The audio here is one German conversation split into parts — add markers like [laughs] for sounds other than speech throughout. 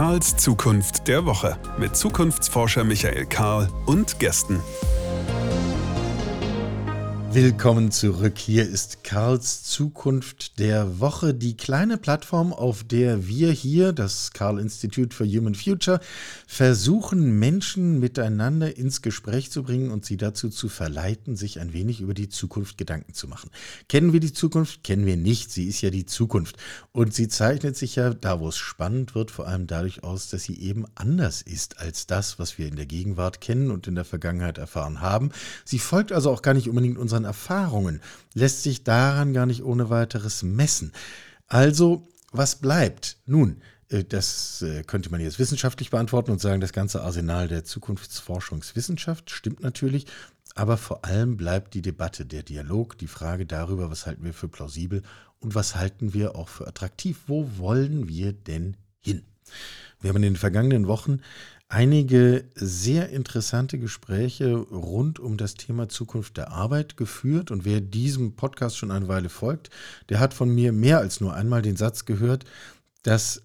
Karls Zukunft der Woche mit Zukunftsforscher Michael Karl und Gästen. Willkommen zurück. Hier ist Karls Zukunft der Woche, die kleine Plattform, auf der wir hier, das Karl Institute for Human Future, versuchen, Menschen miteinander ins Gespräch zu bringen und sie dazu zu verleiten, sich ein wenig über die Zukunft Gedanken zu machen. Kennen wir die Zukunft? Kennen wir nicht. Sie ist ja die Zukunft. Und sie zeichnet sich ja, da wo es spannend wird, vor allem dadurch aus, dass sie eben anders ist als das, was wir in der Gegenwart kennen und in der Vergangenheit erfahren haben. Sie folgt also auch gar nicht unbedingt unseren unseren Erfahrungen lässt sich daran gar nicht ohne weiteres messen. Also, was bleibt? Nun, äh, das äh, könnte man jetzt wissenschaftlich beantworten und sagen, das ganze Arsenal der Zukunftsforschungswissenschaft stimmt natürlich, aber vor allem bleibt die Debatte, der Dialog, die Frage darüber, was halten wir für plausibel und was halten wir auch für attraktiv, wo wollen wir denn hin? Wir haben in den vergangenen Wochen einige sehr interessante Gespräche rund um das Thema Zukunft der Arbeit geführt. Und wer diesem Podcast schon eine Weile folgt, der hat von mir mehr als nur einmal den Satz gehört, dass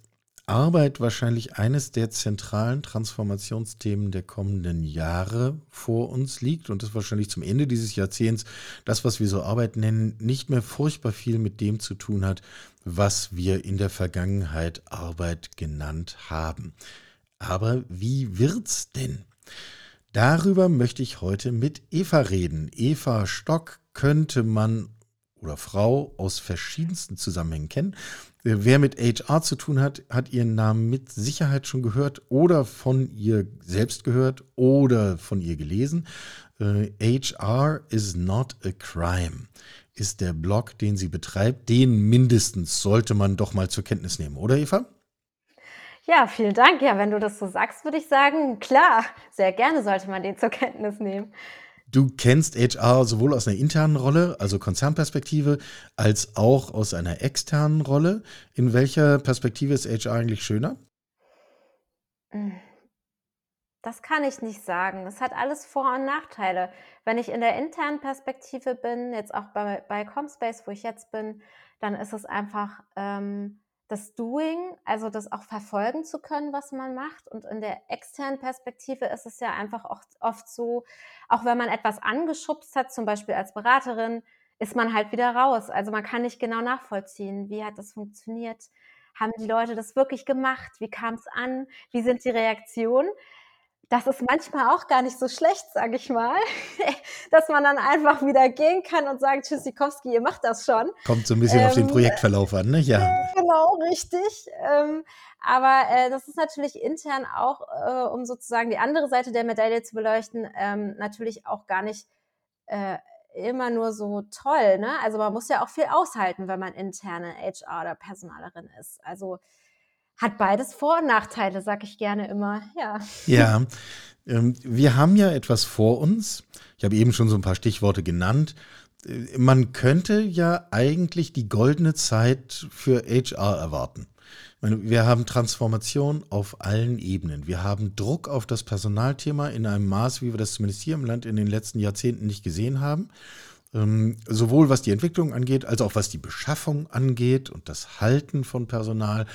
Arbeit wahrscheinlich eines der zentralen Transformationsthemen der kommenden Jahre vor uns liegt und das wahrscheinlich zum Ende dieses Jahrzehnts das, was wir so Arbeit nennen, nicht mehr furchtbar viel mit dem zu tun hat, was wir in der Vergangenheit Arbeit genannt haben. Aber wie wird's denn? Darüber möchte ich heute mit Eva reden. Eva Stock könnte man oder Frau aus verschiedensten Zusammenhängen kennen. Wer mit HR zu tun hat, hat ihren Namen mit Sicherheit schon gehört oder von ihr selbst gehört oder von ihr gelesen. HR äh, is not a crime ist der Blog, den sie betreibt. Den mindestens sollte man doch mal zur Kenntnis nehmen, oder Eva? Ja, vielen Dank. Ja, wenn du das so sagst, würde ich sagen, klar, sehr gerne sollte man den zur Kenntnis nehmen. Du kennst HR sowohl aus einer internen Rolle, also Konzernperspektive, als auch aus einer externen Rolle. In welcher Perspektive ist HR eigentlich schöner? Hm, das kann ich nicht sagen. Das hat alles Vor- und Nachteile. Wenn ich in der internen Perspektive bin, jetzt auch bei, bei Comspace, wo ich jetzt bin, dann ist es einfach ähm, das Doing, also das auch verfolgen zu können, was man macht. Und in der externen Perspektive ist es ja einfach oft, oft so, auch wenn man etwas angeschubst hat, zum Beispiel als Beraterin, ist man halt wieder raus. Also man kann nicht genau nachvollziehen, wie hat das funktioniert. Haben die Leute das wirklich gemacht? Wie kam es an? Wie sind die Reaktionen? Das ist manchmal auch gar nicht so schlecht, sage ich mal, [laughs] dass man dann einfach wieder gehen kann und sagt, Tschüssikowski, ihr macht das schon. Kommt so ein bisschen ähm, auf den ähm, Projektverlauf an, ne? Ja. [laughs] Genau, richtig. Ähm, aber äh, das ist natürlich intern auch, äh, um sozusagen die andere Seite der Medaille zu beleuchten, ähm, natürlich auch gar nicht äh, immer nur so toll. Ne? Also man muss ja auch viel aushalten, wenn man interne HR oder Personalerin ist. Also hat beides Vor- und Nachteile, sag ich gerne immer. Ja. Ja. [laughs] Ähm, wir haben ja etwas vor uns. Ich habe eben schon so ein paar Stichworte genannt. Äh, man könnte ja eigentlich die goldene Zeit für HR erwarten. Wir haben Transformation auf allen Ebenen. Wir haben Druck auf das Personalthema in einem Maß, wie wir das zumindest hier im Land in den letzten Jahrzehnten nicht gesehen haben. Ähm, sowohl was die Entwicklung angeht, als auch was die Beschaffung angeht und das Halten von Personal.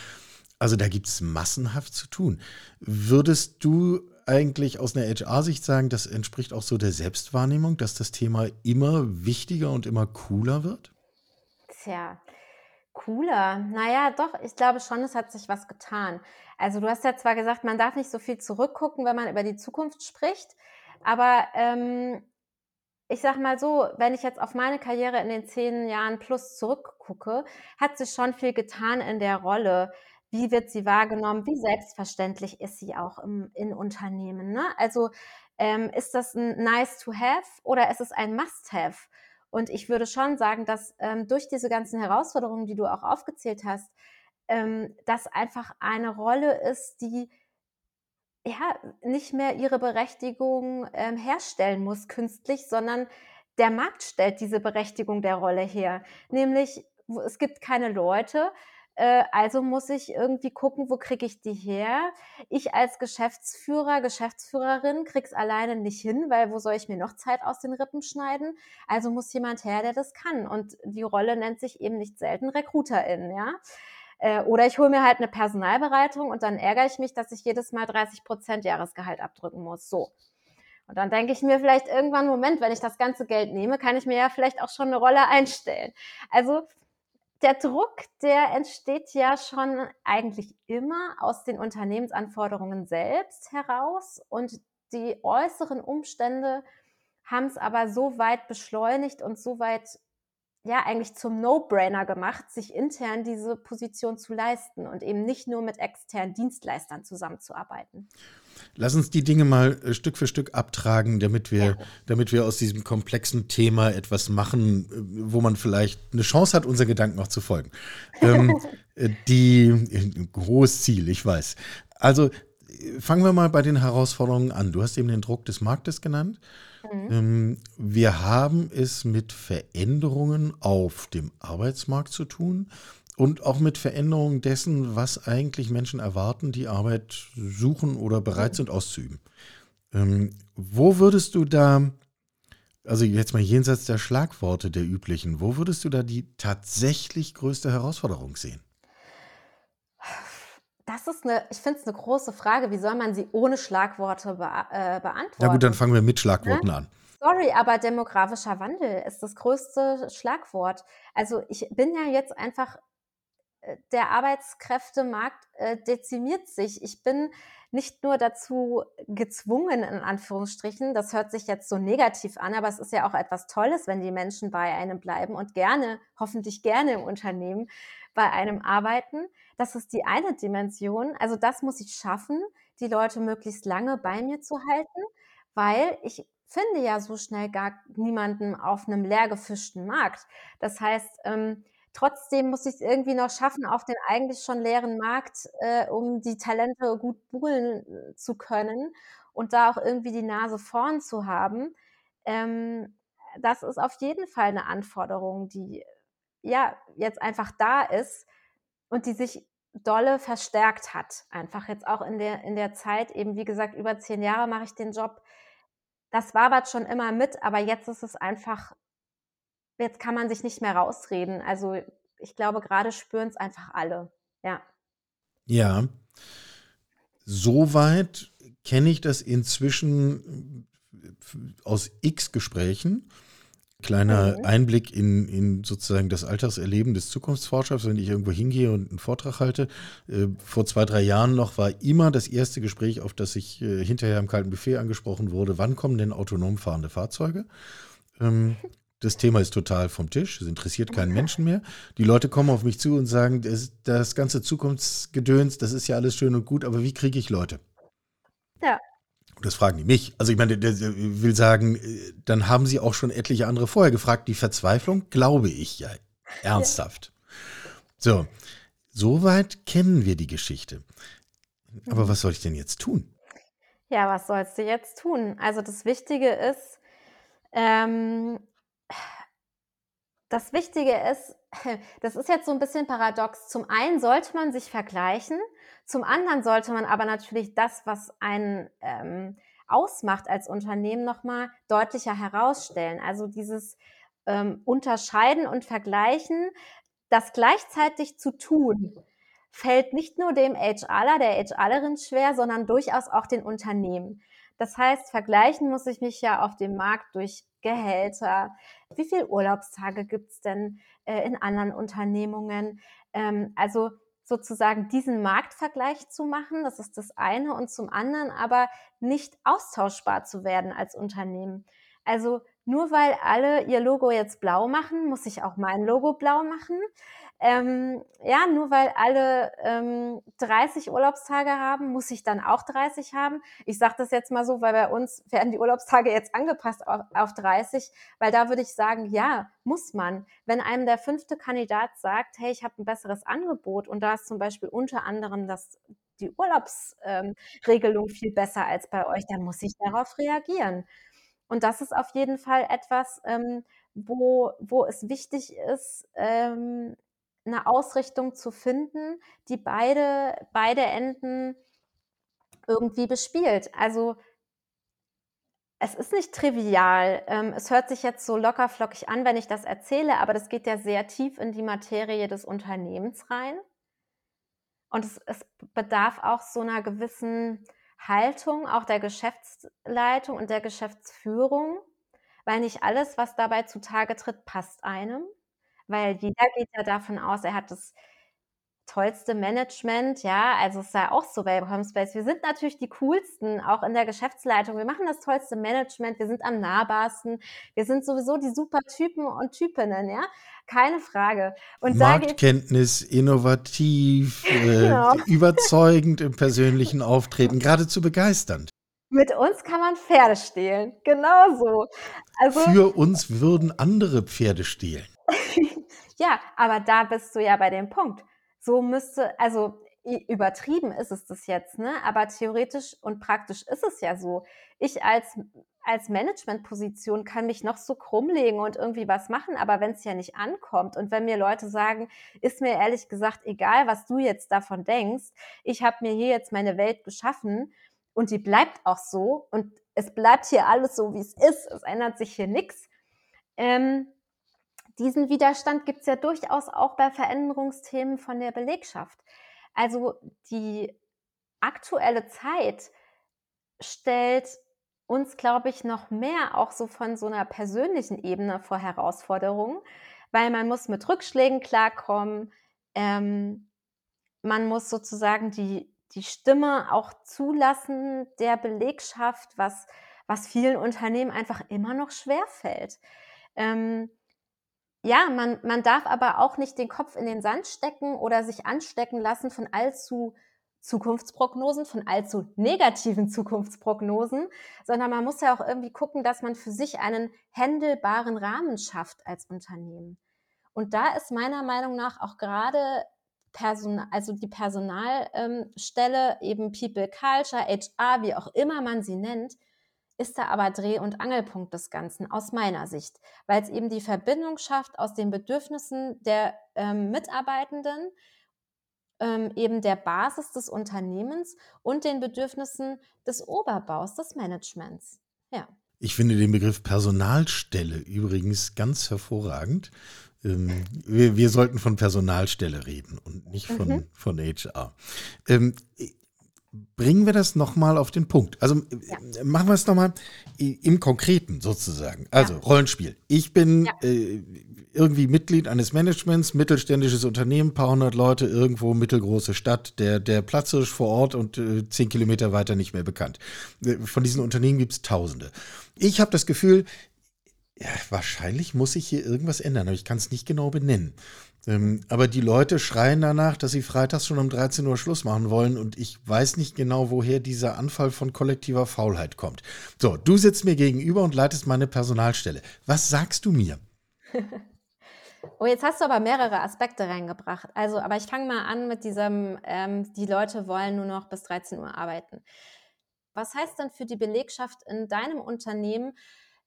Also da gibt es massenhaft zu tun. Würdest du eigentlich aus einer HR-Sicht sagen, das entspricht auch so der Selbstwahrnehmung, dass das Thema immer wichtiger und immer cooler wird? Tja, cooler. Naja, doch, ich glaube schon, es hat sich was getan. Also du hast ja zwar gesagt, man darf nicht so viel zurückgucken, wenn man über die Zukunft spricht, aber ähm, ich sag mal so, wenn ich jetzt auf meine Karriere in den zehn Jahren plus zurückgucke, hat sich schon viel getan in der Rolle. Wie wird sie wahrgenommen? Wie selbstverständlich ist sie auch im, in Unternehmen? Ne? Also ähm, ist das ein nice to have oder ist es ein must have? Und ich würde schon sagen, dass ähm, durch diese ganzen Herausforderungen, die du auch aufgezählt hast, ähm, das einfach eine Rolle ist, die ja nicht mehr ihre Berechtigung ähm, herstellen muss künstlich, sondern der Markt stellt diese Berechtigung der Rolle her. Nämlich, es gibt keine Leute, äh, also muss ich irgendwie gucken, wo kriege ich die her? Ich als Geschäftsführer, Geschäftsführerin krieg's alleine nicht hin, weil wo soll ich mir noch Zeit aus den Rippen schneiden? Also muss jemand her, der das kann. Und die Rolle nennt sich eben nicht selten Recruiterin, ja. Äh, oder ich hole mir halt eine Personalberatung und dann ärgere ich mich, dass ich jedes Mal 30 Prozent Jahresgehalt abdrücken muss. So. Und dann denke ich mir vielleicht irgendwann, Moment, wenn ich das ganze Geld nehme, kann ich mir ja vielleicht auch schon eine Rolle einstellen. Also der Druck, der entsteht ja schon eigentlich immer aus den Unternehmensanforderungen selbst heraus und die äußeren Umstände haben es aber so weit beschleunigt und so weit ja eigentlich zum No-Brainer gemacht, sich intern diese Position zu leisten und eben nicht nur mit externen Dienstleistern zusammenzuarbeiten. Lass uns die Dinge mal äh, Stück für Stück abtragen, damit wir, ja. damit wir aus diesem komplexen Thema etwas machen, äh, wo man vielleicht eine Chance hat, unseren Gedanken noch zu folgen. ähm, [laughs] äh, die hohes Ziel, ich weiß. Also fangen wir mal bei den Herausforderungen an. Du hast eben den Druck des Marktes genannt. Mhm. Ähm, wir haben es mit Veränderungen auf dem Arbeitsmarkt zu tun und auch mit Veränderungen dessen, was eigentlich Menschen erwarten, die Arbeit suchen oder bereit sind auszuüben. Ähm, wo würdest du da, also jetzt mal jenseits der Schlagworte der üblichen, wo würdest du da die tatsächlich größte Herausforderung sehen? Das ist eine, ich finde es eine große Frage. Wie soll man sie ohne Schlagworte be äh, beantworten? Na gut, dann fangen wir mit Schlagworten ne? an. Sorry, aber demografischer Wandel ist das größte Schlagwort. Also ich bin ja jetzt einfach, der Arbeitskräftemarkt äh, dezimiert sich. Ich bin nicht nur dazu gezwungen, in Anführungsstrichen, das hört sich jetzt so negativ an, aber es ist ja auch etwas Tolles, wenn die Menschen bei einem bleiben und gerne, hoffentlich gerne im Unternehmen bei einem arbeiten. Das ist die eine Dimension. Also das muss ich schaffen, die Leute möglichst lange bei mir zu halten, weil ich finde ja so schnell gar niemanden auf einem leer gefischten Markt. Das heißt, ähm, trotzdem muss ich es irgendwie noch schaffen, auf den eigentlich schon leeren Markt, äh, um die Talente gut buhlen äh, zu können und da auch irgendwie die Nase vorn zu haben. Ähm, das ist auf jeden Fall eine Anforderung, die ja jetzt einfach da ist und die sich dolle verstärkt hat. Einfach jetzt auch in der, in der Zeit, eben wie gesagt, über zehn Jahre mache ich den Job. Das wabert schon immer mit, aber jetzt ist es einfach, jetzt kann man sich nicht mehr rausreden. Also ich glaube, gerade spüren es einfach alle. Ja. Ja. Soweit kenne ich das inzwischen aus x Gesprächen Kleiner mhm. Einblick in, in sozusagen das Alltagserleben des Zukunftsforschers, wenn ich irgendwo hingehe und einen Vortrag halte. Äh, vor zwei, drei Jahren noch war immer das erste Gespräch, auf das ich äh, hinterher im kalten Buffet angesprochen wurde, wann kommen denn autonom fahrende Fahrzeuge? Ähm, das Thema ist total vom Tisch, es interessiert keinen Menschen mehr. Die Leute kommen auf mich zu und sagen, das, das ganze Zukunftsgedöns, das ist ja alles schön und gut, aber wie kriege ich Leute? Ja. Das fragen die mich. Also ich meine, der, der will sagen, äh, dann haben sie auch schon etliche andere vorher gefragt. Die Verzweiflung glaube ich ja ernsthaft. Ja. So, soweit kennen wir die Geschichte. Aber mhm. was soll ich denn jetzt tun? Ja, was sollst du jetzt tun? Also das Wichtige ist, ähm, das Wichtige ist, [laughs] das ist jetzt so ein bisschen paradox. Zum einen sollte man sich vergleichen, zum anderen sollte man aber natürlich das, was einen ähm, ausmacht als Unternehmen, nochmal deutlicher herausstellen. Also dieses ähm, Unterscheiden und Vergleichen, das gleichzeitig zu tun, fällt nicht nur dem HRler, der HRlerin schwer, sondern durchaus auch den Unternehmen. Das heißt, vergleichen muss ich mich ja auf dem Markt durch Gehälter, wie viele Urlaubstage gibt es denn äh, in anderen Unternehmungen. Ähm, also sozusagen diesen Marktvergleich zu machen, das ist das eine, und zum anderen aber nicht austauschbar zu werden als Unternehmen. Also nur weil alle ihr Logo jetzt blau machen, muss ich auch mein Logo blau machen. Ähm, ja, nur weil alle ähm, 30 Urlaubstage haben, muss ich dann auch 30 haben. Ich sage das jetzt mal so, weil bei uns werden die Urlaubstage jetzt angepasst auf, auf 30, weil da würde ich sagen, ja, muss man. Wenn einem der fünfte Kandidat sagt, hey, ich habe ein besseres Angebot und da ist zum Beispiel unter anderem das die Urlaubsregelung ähm, viel besser als bei euch, dann muss ich darauf reagieren. Und das ist auf jeden Fall etwas, ähm, wo, wo es wichtig ist, ähm, eine Ausrichtung zu finden, die beide, beide Enden irgendwie bespielt. Also es ist nicht trivial. Ähm, es hört sich jetzt so locker flockig an, wenn ich das erzähle, aber das geht ja sehr tief in die Materie des Unternehmens rein. Und es, es bedarf auch so einer gewissen Haltung, auch der Geschäftsleitung und der Geschäftsführung, weil nicht alles, was dabei zutage tritt, passt einem. Weil jeder geht ja davon aus, er hat das tollste Management, ja, also es ist ja auch so bei Homespace. Wir sind natürlich die coolsten, auch in der Geschäftsleitung. Wir machen das tollste Management, wir sind am nahbarsten, wir sind sowieso die super Typen und Typinnen, ja, keine Frage. Und Marktkenntnis, innovativ, [laughs] äh, genau. überzeugend im persönlichen [laughs] Auftreten, geradezu begeisternd. Mit uns kann man Pferde stehlen, genau so. Also, Für uns würden andere Pferde stehlen. [laughs] ja, aber da bist du ja bei dem Punkt so müsste, also übertrieben ist es das jetzt, ne? aber theoretisch und praktisch ist es ja so. Ich als, als Managementposition kann mich noch so krummlegen und irgendwie was machen, aber wenn es ja nicht ankommt und wenn mir Leute sagen, ist mir ehrlich gesagt egal, was du jetzt davon denkst, ich habe mir hier jetzt meine Welt geschaffen und die bleibt auch so und es bleibt hier alles so, wie es ist, es ändert sich hier nichts. Ähm, diesen Widerstand gibt es ja durchaus auch bei Veränderungsthemen von der Belegschaft. Also die aktuelle Zeit stellt uns, glaube ich, noch mehr auch so von so einer persönlichen Ebene vor Herausforderungen, weil man muss mit Rückschlägen klarkommen, ähm, man muss sozusagen die, die Stimme auch zulassen der Belegschaft, was, was vielen Unternehmen einfach immer noch schwerfällt. Ähm, ja, man, man darf aber auch nicht den Kopf in den Sand stecken oder sich anstecken lassen von allzu Zukunftsprognosen, von allzu negativen Zukunftsprognosen, sondern man muss ja auch irgendwie gucken, dass man für sich einen händelbaren Rahmen schafft als Unternehmen. Und da ist meiner Meinung nach auch gerade Personal, also die Personalstelle, ähm, eben People Culture, HR, wie auch immer man sie nennt, ist da aber Dreh- und Angelpunkt des Ganzen aus meiner Sicht, weil es eben die Verbindung schafft aus den Bedürfnissen der ähm, Mitarbeitenden, ähm, eben der Basis des Unternehmens und den Bedürfnissen des Oberbaus, des Managements. Ja. Ich finde den Begriff Personalstelle übrigens ganz hervorragend. Ähm, wir, wir, sollten von Personalstelle reden und nicht von, mhm. von HR. Ähm, bringen wir das nochmal auf den Punkt. Also ja. machen wir es nochmal im Konkreten sozusagen. Also ja. Rollenspiel. Ich bin ja. äh, irgendwie Mitglied eines Managements, mittelständisches Unternehmen, paar hundert Leute, irgendwo mittelgroße Stadt, der, der Platzhirsch vor Ort und äh, zehn Kilometer weiter nicht mehr bekannt. Äh, von diesen Unternehmen gibt es Tausende. Ich habe das Gefühl, ja, wahrscheinlich muss sich hier irgendwas ändern, aber ich kann es nicht genau benennen. Ähm, aber die Leute schreien danach, dass sie freitags schon um 13 Uhr Schluss machen wollen und ich weiß nicht genau, woher dieser Anfall von kollektiver Faulheit kommt. So, du sitzt mir gegenüber und leitest meine Personalstelle. Was sagst du mir? [laughs] Oh, jetzt hast du aber mehrere Aspekte reingebracht. Also, aber ich fange mal an mit diesem, ähm, die Leute wollen nur noch bis 13 Uhr arbeiten. Was heißt denn für die Belegschaft in deinem Unternehmen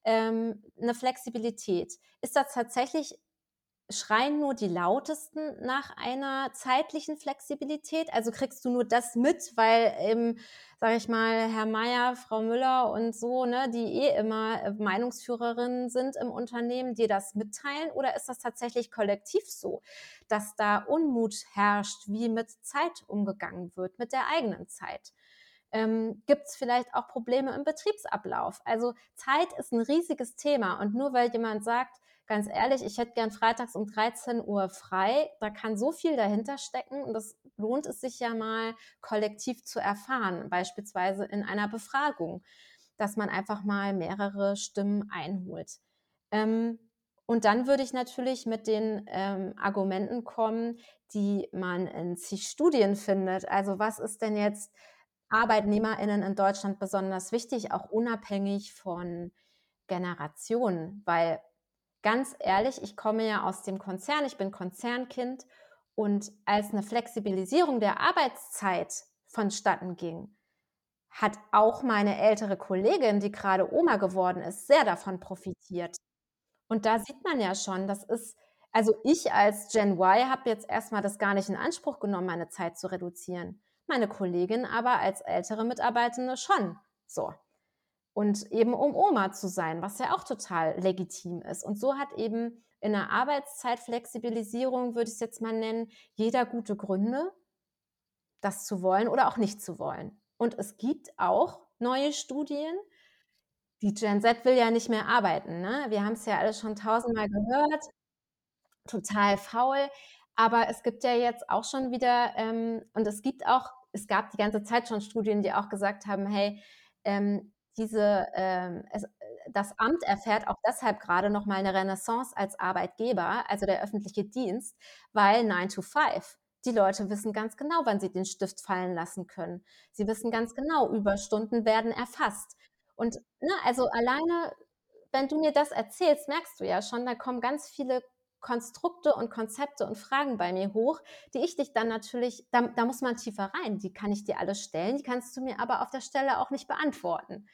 ähm, eine Flexibilität? Ist das tatsächlich schreien nur die lautesten nach einer zeitlichen Flexibilität? Also kriegst du nur das mit, weil eben, sage ich mal, Herr Meier, Frau Müller und so, ne, die eh immer äh, Meinungsführerinnen sind im Unternehmen, dir das mitteilen? Oder ist das tatsächlich kollektiv so, dass da Unmut herrscht, wie mit Zeit umgegangen wird, mit der eigenen Zeit? Ähm, Gibt es vielleicht auch Probleme im Betriebsablauf? Also Zeit ist ein riesiges Thema und nur weil jemand sagt, ganz ehrlich, ich hätte gern freitags um 13 Uhr frei. Da kann so viel dahinter stecken und das lohnt es sich ja mal kollektiv zu erfahren, beispielsweise in einer Befragung, dass man einfach mal mehrere Stimmen einholt. Ähm, und dann würde ich natürlich mit den ähm, Argumenten kommen, die man in zig Studien findet. Also was ist denn jetzt ArbeitnehmerInnen in Deutschland besonders wichtig, auch unabhängig von Generationen, weil ganz ehrlich, ich komme ja aus dem Konzern, ich bin Konzernkind und als eine Flexibilisierung der Arbeitszeit vonstatten ging, hat auch meine ältere Kollegin, die gerade Oma geworden ist, sehr davon profitiert. Und da sieht man ja schon, das ist, also ich als Gen Y habe jetzt erstmal das gar nicht in Anspruch genommen, meine Zeit zu reduzieren. Meine Kollegin aber als ältere Mitarbeitende schon. So und eben um Oma zu sein, was ja auch total legitim ist. Und so hat eben in der Arbeitszeitflexibilisierung, würde ich es jetzt mal nennen, jeder gute Gründe. das zu wollen oder auch nicht zu wollen. Und es gibt auch neue Studien. Die Gen Z will ja nicht mehr arbeiten. Ne? Wir haben es ja alle schon tausendmal gehört. Total faul. Aber es gibt ja jetzt auch schon wieder, ähm, und es gibt auch, es gab die ganze Zeit schon Studien, die auch gesagt haben, hey, ähm, diese, ähm, es, das Amt erfährt auch deshalb gerade noch mal eine Renaissance als Arbeitgeber, also der öffentliche Dienst, weil 9 to 5. Die Leute wissen ganz genau, wann sie den Stift fallen lassen können. Sie wissen ganz genau, Überstunden werden erfasst. Und ne, also alleine, wenn du mir das erzählst, merkst du ja schon, da kommen ganz viele Konstrukte und Konzepte und Fragen bei mir hoch, die ich dich dann natürlich, da, da muss man tiefer rein. Die kann ich dir alle stellen, die kannst du mir aber auf der Stelle auch nicht beantworten.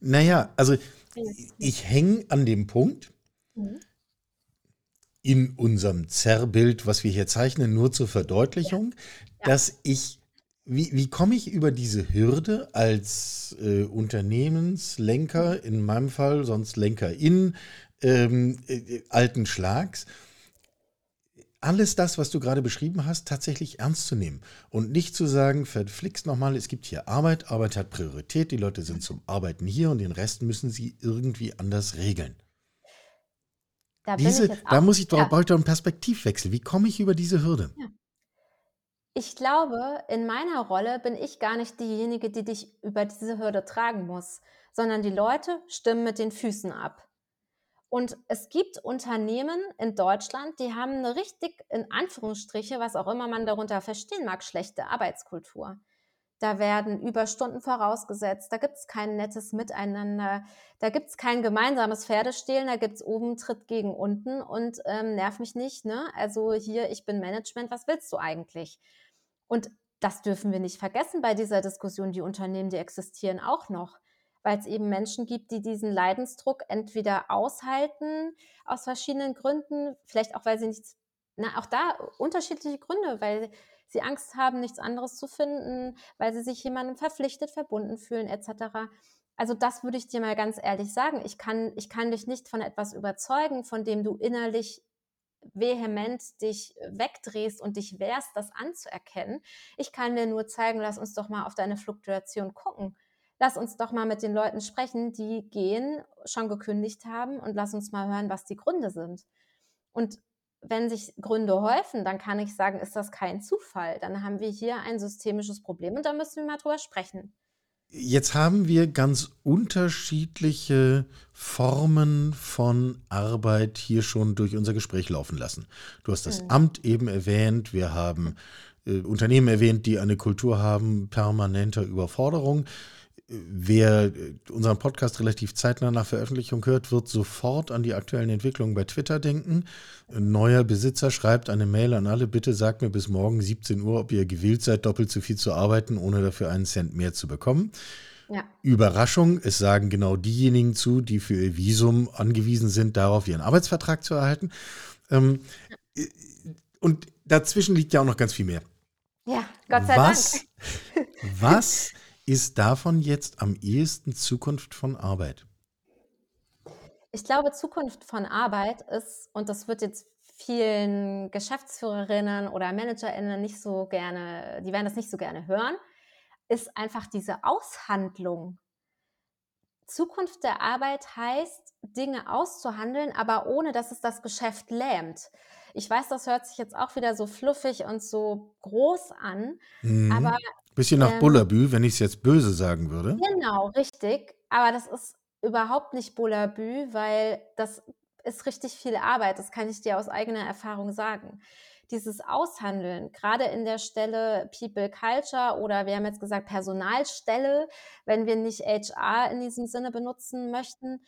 Naja, also ich hänge an dem Punkt mhm. in unserem Zerrbild, was wir hier zeichnen, nur zur Verdeutlichung, ja. Ja. dass ich, wie, wie komme ich über diese Hürde als äh, Unternehmenslenker, in meinem Fall sonst Lenkerin ähm, äh, alten Schlags, alles das, was du gerade beschrieben hast, tatsächlich ernst zu nehmen und nicht zu sagen, verflixt nochmal, es gibt hier Arbeit, Arbeit hat Priorität, die Leute sind zum Arbeiten hier und den Rest müssen sie irgendwie anders regeln. Da, diese, da muss ich, ja. brauche ich doch einen Perspektivwechsel. Wie komme ich über diese Hürde? Ja. Ich glaube, in meiner Rolle bin ich gar nicht diejenige, die dich über diese Hürde tragen muss, sondern die Leute stimmen mit den Füßen ab. Und es gibt Unternehmen in Deutschland, die haben eine richtig, in Anführungsstriche, was auch immer man darunter verstehen mag, schlechte Arbeitskultur. Da werden Überstunden vorausgesetzt, da gibt es kein nettes Miteinander, da gibt es kein gemeinsames Pferdestehlen, da gibt es oben Tritt gegen unten und ähm, nerv mich nicht. Ne? Also hier, ich bin Management, was willst du eigentlich? Und das dürfen wir nicht vergessen bei dieser Diskussion. Die Unternehmen, die existieren auch noch weil es eben Menschen gibt, die diesen Leidensdruck entweder aushalten aus verschiedenen Gründen, vielleicht auch, weil sie nichts, na, auch da unterschiedliche Gründe, weil sie Angst haben, nichts anderes zu finden, weil sie sich jemandem verpflichtet, verbunden fühlen, etc. Also das würde ich dir mal ganz ehrlich sagen. Ich kann, ich kann dich nicht von etwas überzeugen, von dem du innerlich vehement dich wegdrehst und dich wehrst, das anzuerkennen. Ich kann dir nur zeigen, lass uns doch mal auf deine Fluktuation gucken lass uns doch mal mit den Leuten sprechen, die gehen, schon gekündigt haben und lass uns mal hören, was die Gründe sind. Und wenn sich Gründe häufen, dann kann ich sagen, ist das kein Zufall. Dann haben wir hier ein systemisches Problem und da müssen wir mal drüber sprechen. Jetzt haben wir ganz unterschiedliche Formen von Arbeit hier schon durch unser Gespräch laufen lassen. Du hast das mhm. Amt eben erwähnt, wir haben äh, Unternehmen erwähnt, die eine Kultur haben permanenter Überforderung. Wer äh, unseren Podcast relativ zeitnah nach Veröffentlichung hört, wird sofort an die aktuellen Entwicklungen bei Twitter denken. Ein neuer Besitzer schreibt eine Mail an alle, bitte sagt mir bis morgen 17 Uhr, ob ihr gewillt seid, doppelt so viel zu arbeiten, ohne dafür einen Cent mehr zu bekommen. Ja. Überraschung, es sagen genau diejenigen zu, die für ihr Visum angewiesen sind, darauf ihren Arbeitsvertrag zu erhalten. Ähm, äh, und dazwischen liegt ja auch noch ganz viel mehr. Ja, Gott sei was, Dank. was ist davon jetzt am ehesten Zukunft von Arbeit? Ich glaube, Zukunft von Arbeit ist, und das wird jetzt vielen Geschäftsführerinnen oder ManagerInnen nicht so gerne, die werden das nicht so gerne hören, ist einfach diese Aushandlung. Zukunft der Arbeit heißt, Dinge auszuhandeln, aber ohne dass es das Geschäft lähmt. Ich weiß, das hört sich jetzt auch wieder so fluffig und so groß an, mhm. aber Bisschen nach ähm, Bullabü, wenn ich es jetzt böse sagen würde. Genau, richtig. Aber das ist überhaupt nicht Bullabü, weil das ist richtig viel Arbeit. Das kann ich dir aus eigener Erfahrung sagen. Dieses Aushandeln, gerade in der Stelle People Culture oder wir haben jetzt gesagt Personalstelle, wenn wir nicht HR in diesem Sinne benutzen möchten,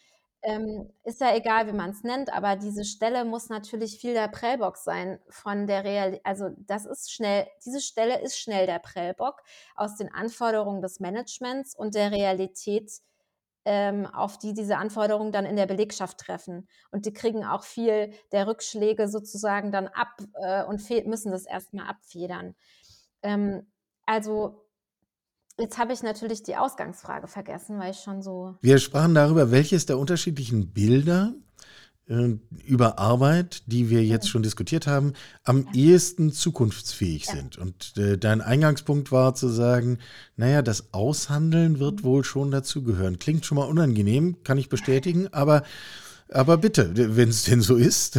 ähm, ist ja egal, wie man es nennt, aber diese Stelle muss natürlich viel der Prellbock sein von der Real, also das ist schnell, diese Stelle ist schnell der Prellbock aus den Anforderungen des Managements und der Realität, ähm, auf die diese Anforderungen dann in der Belegschaft treffen. Und die kriegen auch viel der Rückschläge sozusagen dann ab äh, und müssen das erstmal abfedern. Ähm, also Jetzt habe ich natürlich die Ausgangsfrage vergessen, weil ich schon so. Wir sprachen darüber, welches der unterschiedlichen Bilder äh, über Arbeit, die wir jetzt schon diskutiert haben, am ehesten zukunftsfähig sind. Und äh, dein Eingangspunkt war zu sagen, naja, das Aushandeln wird wohl schon dazugehören. Klingt schon mal unangenehm, kann ich bestätigen, aber, aber bitte, wenn es denn so ist.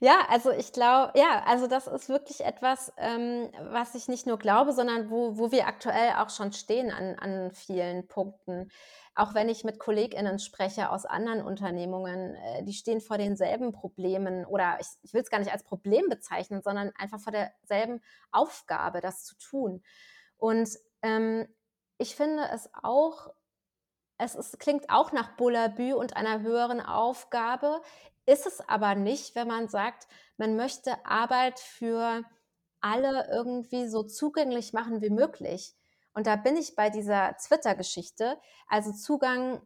Ja, also ich glaube, ja, also das ist wirklich etwas, ähm, was ich nicht nur glaube, sondern wo, wo wir aktuell auch schon stehen an, an vielen Punkten. Auch wenn ich mit KollegInnen spreche aus anderen Unternehmungen, äh, die stehen vor denselben Problemen oder ich, ich will es gar nicht als Problem bezeichnen, sondern einfach vor derselben Aufgabe, das zu tun. Und ähm, ich finde es auch, es ist, klingt auch nach Bullabü und einer höheren Aufgabe, ist es aber nicht, wenn man sagt, man möchte Arbeit für alle irgendwie so zugänglich machen wie möglich. Und da bin ich bei dieser Twitter-Geschichte. Also Zugang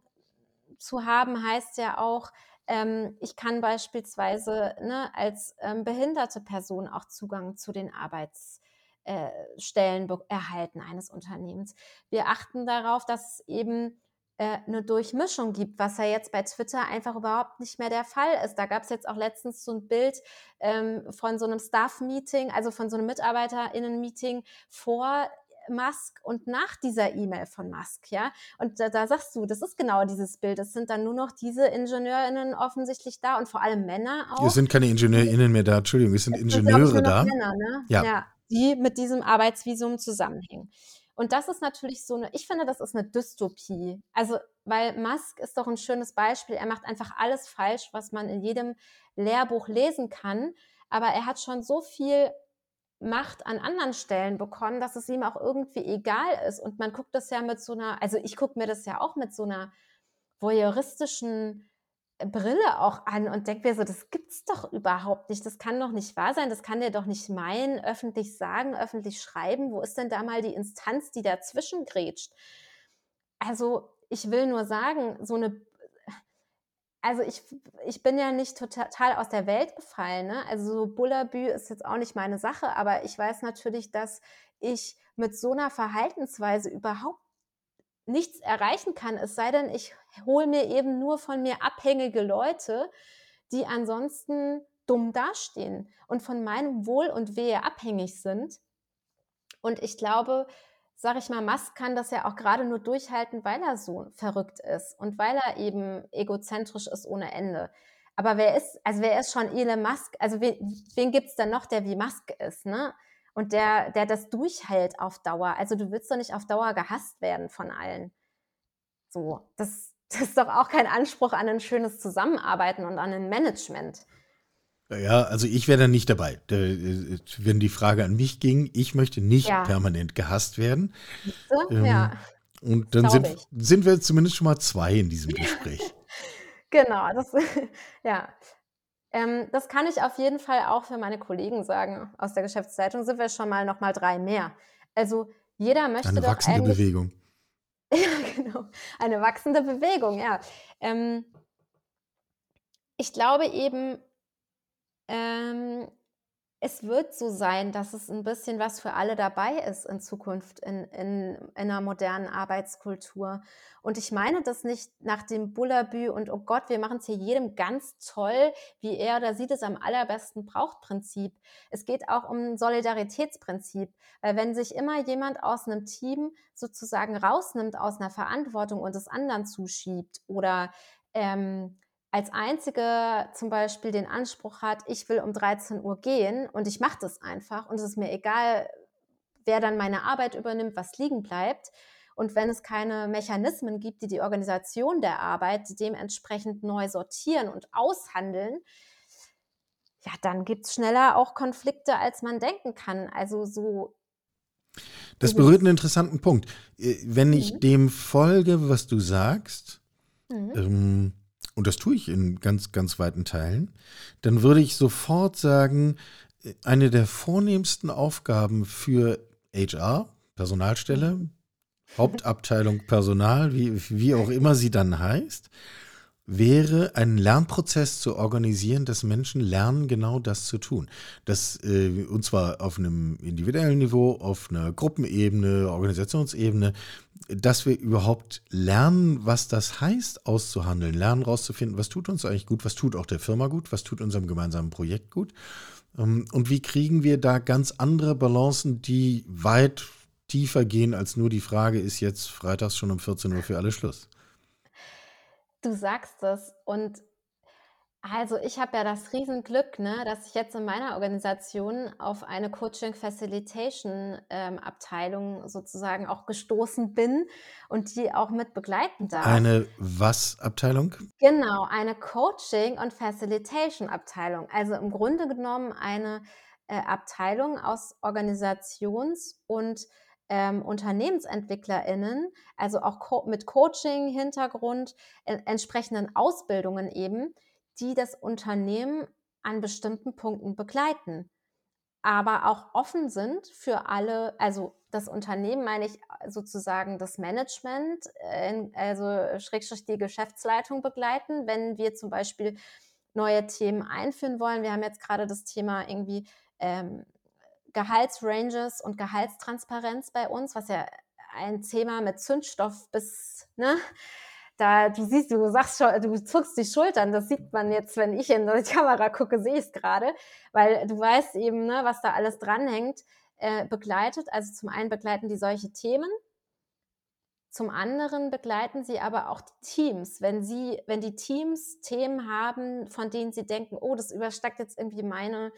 zu haben heißt ja auch, ähm, ich kann beispielsweise ne, als ähm, behinderte Person auch Zugang zu den Arbeitsstellen erhalten eines Unternehmens. Wir achten darauf, dass eben äh, eine Durchmischung gibt, was ja jetzt bei Twitter einfach überhaupt nicht mehr der Fall ist. Da gab es jetzt auch letztens so ein Bild ähm, von so einem Staff-Meeting, also von so einem MitarbeiterInnen-Meeting vor Musk und nach dieser E-Mail von Musk, ja. Und da, da, sagst du, das ist genau dieses Bild. Es sind dann nur noch diese IngenieurInnen offensichtlich da und vor allem Männer auch. Es sind keine IngenieurInnen mehr da, Entschuldigung, es sind es Ingenieure sind, da. Männer, ne? ja. ja, die mit diesem Arbeitsvisum zusammenhängen. Und das ist natürlich so eine, ich finde, das ist eine Dystopie. Also, weil Musk ist doch ein schönes Beispiel. Er macht einfach alles falsch, was man in jedem Lehrbuch lesen kann. Aber er hat schon so viel Macht an anderen Stellen bekommen, dass es ihm auch irgendwie egal ist. Und man guckt das ja mit so einer, also ich gucke mir das ja auch mit so einer voyeuristischen Brille auch an und denke mir so, das gibt's doch überhaupt nicht. Das kann doch nicht wahr sein. Das kann der doch nicht meinen, öffentlich sagen, öffentlich schreiben. Wo ist denn da mal die Instanz, die dazwischen grätscht? Also ich will nur sagen, so eine, also ich, ich bin ja nicht total aus der Welt gefallen. Ne? Also so Bullabü ist jetzt auch nicht meine Sache, aber ich weiß natürlich, dass ich mit so einer Verhaltensweise überhaupt nichts erreichen kann, es sei denn, ich hole mir eben nur von mir abhängige Leute, die ansonsten dumm dastehen und von meinem Wohl und Wehe abhängig sind. Und ich glaube, sage ich mal, Musk kann das ja auch gerade nur durchhalten, weil er so verrückt ist und weil er eben egozentrisch ist ohne Ende. Aber wer ist, also wer ist schon Elon Musk? Also wen, wen gibt es denn noch, der wie Musk ist, ne? Und der, der das durchhält auf Dauer. Also du willst doch nicht auf Dauer gehasst werden von allen. So, das, [laughs] das ist doch auch kein Anspruch an ein schönes Zusammenarbeiten und an ein Management. Ja, also ich wäre da nicht dabei. Wenn die Frage an mich ging, ich möchte nicht ja. permanent gehasst werden. So? Ähm, ja. Und dann sind, sind wir zumindest schon mal zwei in diesem [laughs] Gespräch. genau, das, [laughs] ja. Ähm, das kann ich auf jeden Fall auch für meine Kollegen sagen aus der Geschäftszeitung. Sind wir schon mal noch mal drei mehr. Also jeder möchte Eine wachsende Bewegung. [laughs] ja, genau. Eine wachsende Bewegung, ja. Ähm, ich glaube eben, ähm, es wird so sein, dass es ein bisschen was für alle dabei ist in Zukunft in, in, in einer modernen Arbeitskultur. Und ich meine das nicht nach dem Bullabü und oh Gott, wir machen es hier jedem ganz toll, wie er oder sie das am allerbesten braucht Prinzip. Es geht auch um ein Solidaritätsprinzip, weil wenn sich immer jemand aus einem Team sozusagen rausnimmt aus einer Verantwortung und es anderen zuschiebt oder ähm, als einzige zum Beispiel den Anspruch hat, ich will um 13 Uhr gehen und ich mache das einfach und es ist mir egal, wer dann meine Arbeit übernimmt, was liegen bleibt. Und wenn es keine Mechanismen gibt, die die Organisation der Arbeit dementsprechend neu sortieren und aushandeln, ja, dann gibt es schneller auch Konflikte, als man denken kann. Also so. Das berührt einen interessanten Punkt. Wenn ich mhm. dem folge, was du sagst, mhm. ähm, und das tue ich in ganz, ganz weiten Teilen, dann würde ich sofort sagen, eine der vornehmsten Aufgaben für HR, Personalstelle, Hauptabteilung Personal, wie, wie auch immer sie dann heißt, wäre, einen Lernprozess zu organisieren, dass Menschen lernen, genau das zu tun. Das, äh, und zwar auf einem individuellen Niveau, auf einer Gruppenebene, Organisationsebene, dass wir überhaupt lernen, was das heißt, auszuhandeln, lernen, rauszufinden, was tut uns eigentlich gut, was tut auch der Firma gut, was tut unserem gemeinsamen Projekt gut. Ähm, und wie kriegen wir da ganz andere Balancen, die weit tiefer gehen als nur die Frage, ist jetzt freitags schon um 14 Uhr für alle Schluss? Du sagst es. Und also ich habe ja das Riesenglück, ne, dass ich jetzt in meiner Organisation auf eine Coaching Facilitation ähm, Abteilung sozusagen auch gestoßen bin und die auch mit begleiten darf. Eine was Abteilung? Genau, eine Coaching und Facilitation Abteilung. Also im Grunde genommen eine äh, Abteilung aus Organisations- und ähm, UnternehmensentwicklerInnen, also auch Co mit Coaching-Hintergrund, äh, entsprechenden Ausbildungen eben, die das Unternehmen an bestimmten Punkten begleiten, aber auch offen sind für alle, also das Unternehmen meine ich sozusagen das Management, äh, also Schrägstrich die Geschäftsleitung begleiten, wenn wir zum Beispiel neue Themen einführen wollen. Wir haben jetzt gerade das Thema irgendwie ähm, Gehaltsranges und Gehaltstransparenz bei uns, was ja ein Thema mit Zündstoff bis, ne? Da, du siehst, du sagst schon, du zuckst die Schultern, das sieht man jetzt, wenn ich in die [laughs] Kamera gucke, sehe ich es gerade, weil du weißt eben, ne, was da alles dranhängt, äh, begleitet. Also zum einen begleiten die solche Themen, zum anderen begleiten sie aber auch die Teams. Wenn sie, wenn die Teams Themen haben, von denen sie denken, oh, das übersteigt jetzt irgendwie meine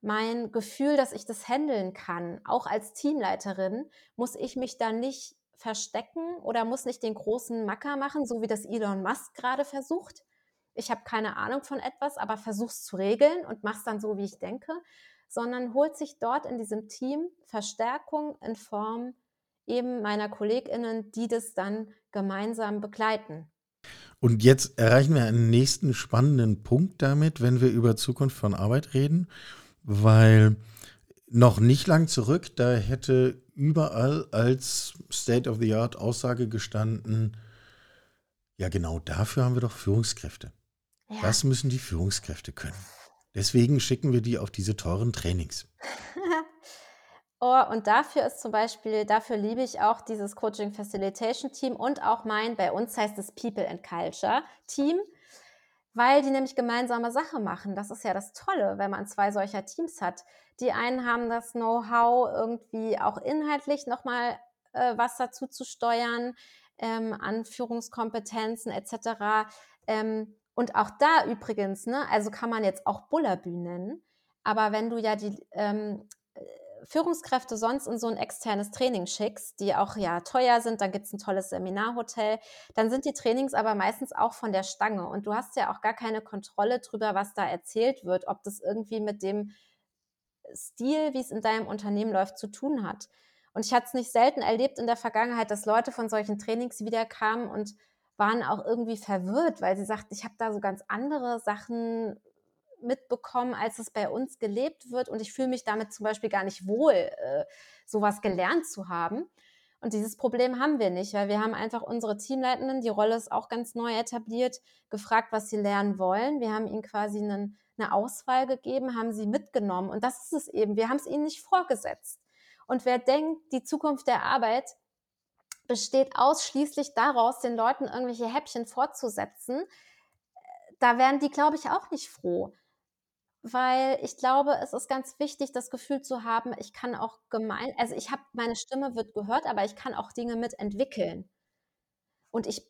mein Gefühl, dass ich das handeln kann, auch als Teamleiterin, muss ich mich da nicht verstecken oder muss nicht den großen Macker machen, so wie das Elon Musk gerade versucht. Ich habe keine Ahnung von etwas, aber versuch's zu regeln und mach's dann so, wie ich denke, sondern holt sich dort in diesem Team Verstärkung in Form eben meiner KollegInnen, die das dann gemeinsam begleiten. Und jetzt erreichen wir einen nächsten spannenden Punkt damit, wenn wir über Zukunft von Arbeit reden, weil noch nicht lang zurück, da hätte überall als State of the Art Aussage gestanden, ja genau dafür haben wir doch Führungskräfte. Ja. Das müssen die Führungskräfte können. Deswegen schicken wir die auf diese teuren Trainings. [laughs] Oh, und dafür ist zum Beispiel, dafür liebe ich auch dieses Coaching Facilitation Team und auch mein, bei uns heißt es People and Culture Team, weil die nämlich gemeinsame Sache machen. Das ist ja das Tolle, wenn man zwei solcher Teams hat. Die einen haben das Know-how, irgendwie auch inhaltlich nochmal äh, was dazu zu steuern, ähm, an Führungskompetenzen etc. Ähm, und auch da übrigens, ne, also kann man jetzt auch Bullabü nennen, aber wenn du ja die ähm, Führungskräfte sonst in so ein externes Training schickst, die auch ja teuer sind, dann gibt es ein tolles Seminarhotel, dann sind die Trainings aber meistens auch von der Stange und du hast ja auch gar keine Kontrolle drüber, was da erzählt wird, ob das irgendwie mit dem Stil, wie es in deinem Unternehmen läuft, zu tun hat. Und ich hatte es nicht selten erlebt in der Vergangenheit, dass Leute von solchen Trainings wiederkamen und waren auch irgendwie verwirrt, weil sie sagten, ich habe da so ganz andere Sachen mitbekommen, als es bei uns gelebt wird. Und ich fühle mich damit zum Beispiel gar nicht wohl, äh, sowas gelernt zu haben. Und dieses Problem haben wir nicht, weil wir haben einfach unsere Teamleitenden, die Rolle ist auch ganz neu etabliert, gefragt, was sie lernen wollen. Wir haben ihnen quasi einen, eine Auswahl gegeben, haben sie mitgenommen. Und das ist es eben. Wir haben es ihnen nicht vorgesetzt. Und wer denkt, die Zukunft der Arbeit besteht ausschließlich daraus, den Leuten irgendwelche Häppchen fortzusetzen, da wären die, glaube ich, auch nicht froh weil ich glaube, es ist ganz wichtig, das Gefühl zu haben, ich kann auch gemein, also ich habe, meine Stimme wird gehört, aber ich kann auch Dinge mitentwickeln. Und ich,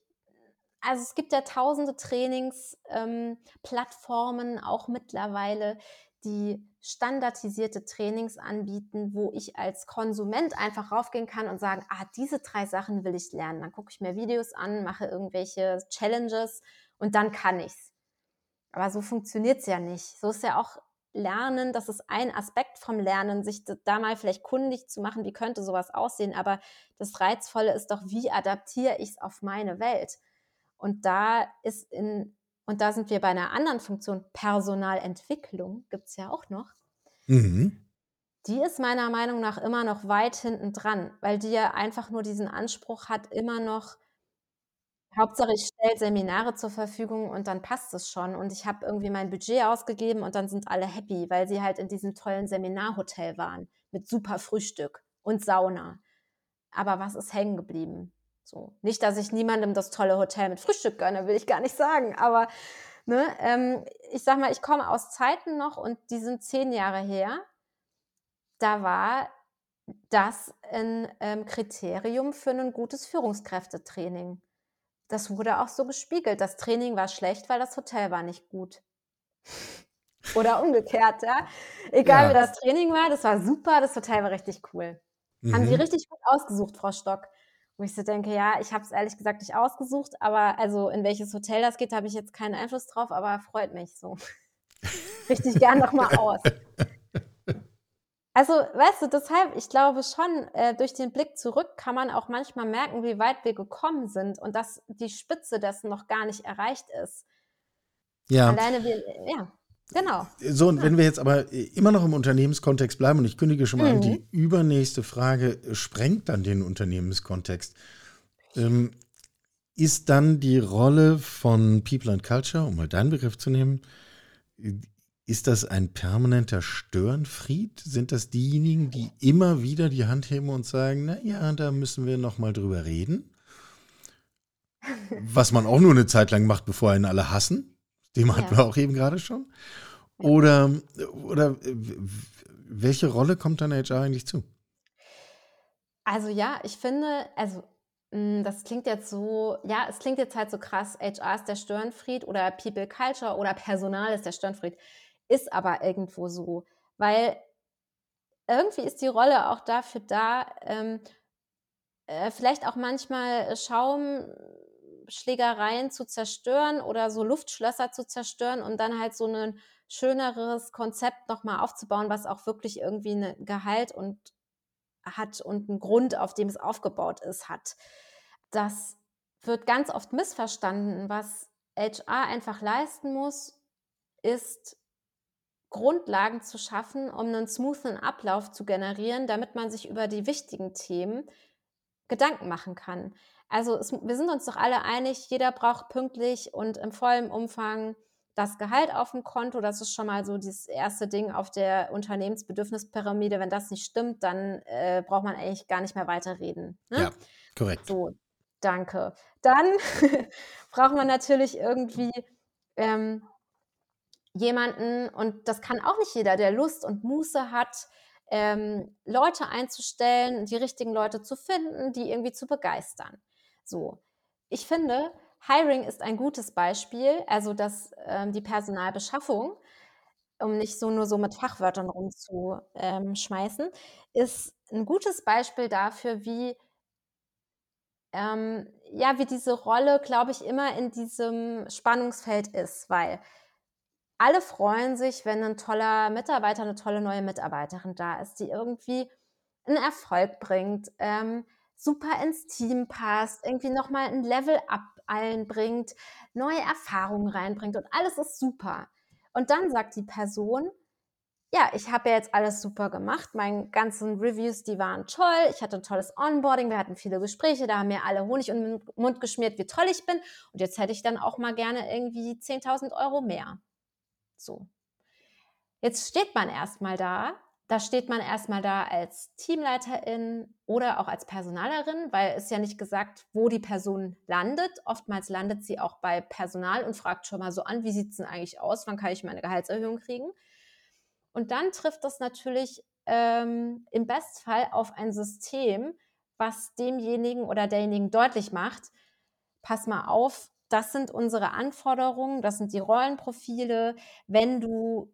also es gibt ja tausende Trainingsplattformen ähm, auch mittlerweile, die standardisierte Trainings anbieten, wo ich als Konsument einfach raufgehen kann und sagen, ah, diese drei Sachen will ich lernen. Dann gucke ich mir Videos an, mache irgendwelche Challenges und dann kann ich's. Aber so funktioniert es ja nicht. So ist ja auch Lernen, das ist ein Aspekt vom Lernen, sich da mal vielleicht kundig zu machen, wie könnte sowas aussehen. Aber das Reizvolle ist doch, wie adaptiere ich es auf meine Welt? Und da ist in, und da sind wir bei einer anderen Funktion, Personalentwicklung, gibt es ja auch noch. Mhm. Die ist meiner Meinung nach immer noch weit hinten dran, weil die ja einfach nur diesen Anspruch hat, immer noch Hauptsache, ich stelle Seminare zur Verfügung und dann passt es schon und ich habe irgendwie mein Budget ausgegeben und dann sind alle happy, weil sie halt in diesem tollen Seminarhotel waren mit super Frühstück und Sauna. Aber was ist hängen geblieben? So. Nicht, dass ich niemandem das tolle Hotel mit Frühstück gönne, will ich gar nicht sagen, aber ne, ähm, ich sag mal, ich komme aus Zeiten noch und die sind zehn Jahre her. Da war das ein ähm, Kriterium für ein gutes Führungskräftetraining. Das wurde auch so gespiegelt. Das Training war schlecht, weil das Hotel war nicht gut. Oder [laughs] umgekehrt, ja. Egal Ja. wie das Training war, das war super, das Hotel war richtig cool. Haben Sie Mhm. richtig gut ausgesucht, Frau Stock. Wo ich so denke, ja, ich habe es ehrlich gesagt nicht ausgesucht, aber also in welches Hotel das geht, habe ich jetzt keinen Einfluss drauf, aber freut mich so. [laughs] Richtig gern noch mal aus. [laughs] Also, weißt du, deshalb, ich glaube schon, äh, durch den Blick zurück kann man auch manchmal merken, wie weit wir gekommen sind und dass die Spitze dessen noch gar nicht erreicht ist. Ja. Alleine wir ja, genau. So, und wenn wir jetzt aber immer noch im Unternehmenskontext bleiben, und ich kündige schon mal an, Mhm. die übernächste Frage sprengt dann den Unternehmenskontext. Ähm, ist dann die Rolle von People and Culture, um mal deinen Begriff zu nehmen, ist das ein permanenter Störenfried? Sind das diejenigen, die immer wieder die Hand heben und sagen, na ja, da müssen wir noch mal drüber reden? [laughs] Was man auch nur eine Zeit lang macht, bevor einen alle hassen. Dem hatten Ja. wir auch eben gerade schon. Oder, oder w- welche Rolle kommt dann HR eigentlich zu? Also ja, ich finde, also hm, das klingt jetzt so, ja, es klingt jetzt halt so krass, HR ist der Störenfried oder People Culture oder Personal ist der Störenfried. Ist aber irgendwo so, weil irgendwie ist die Rolle auch dafür da, ähm, äh, vielleicht auch manchmal Schaumschlägereien zu zerstören oder so Luftschlösser zu zerstören und dann halt so ein schöneres Konzept nochmal aufzubauen, was auch wirklich irgendwie ein Gehalt und hat und einen Grund, auf dem es aufgebaut ist, hat. Das wird ganz oft missverstanden. Was HR einfach leisten muss, ist Grundlagen zu schaffen, um einen smoothen Ablauf zu generieren, damit man sich über die wichtigen Themen Gedanken machen kann. Also es, wir sind uns doch alle einig, jeder braucht pünktlich und im vollen Umfang das Gehalt auf dem Konto. Das ist schon mal so das erste Ding auf der Unternehmensbedürfnispyramide. Wenn das nicht stimmt, dann äh, braucht man eigentlich gar nicht mehr weiterreden. Ne? Ja, korrekt. So, danke. Dann [laughs] braucht man natürlich irgendwie ähm, jemanden, und das kann auch nicht jeder, der Lust und Muße hat, ähm, Leute einzustellen, die richtigen Leute zu finden, die irgendwie zu begeistern. So, ich finde, Hiring ist ein gutes Beispiel, also das, ähm, die Personalbeschaffung, um nicht so nur so mit Fachwörtern rumzuschmeißen, ist ein gutes Beispiel dafür, wie ähm, ja, wie diese Rolle, glaube ich, immer in diesem Spannungsfeld ist, weil alle freuen sich, wenn ein toller Mitarbeiter, eine tolle neue Mitarbeiterin da ist, die irgendwie einen Erfolg bringt, ähm, super ins Team passt, irgendwie noch mal 'n Level-up allen bringt, neue Erfahrungen reinbringt und alles ist super. Und dann sagt die Person: „Ja, ich habe ja jetzt alles super gemacht. Meine ganzen Reviews, die waren toll. Ich hatte 'n tolles Onboarding. Wir hatten viele Gespräche. Da haben mir alle Honig den Mund geschmiert, wie toll ich bin. Und jetzt hätte ich dann auch mal gerne irgendwie 10.000 Euro mehr.“ So. Jetzt steht man erst mal da. Da steht man erst mal da als Teamleiterin oder auch als Personalerin, weil ist ja nicht gesagt, wo die Person landet. Oftmals landet sie auch bei Personal und fragt schon mal so an: „Wie sieht's denn eigentlich aus? Wann kann ich meine Gehaltserhöhung kriegen?“ Und dann trifft das natürlich, ähm, im Bestfall auf ein System, was demjenigen oder derjenigen deutlich macht: „Pass mal auf, das sind unsere Anforderungen, das sind die Rollenprofile. Wenn du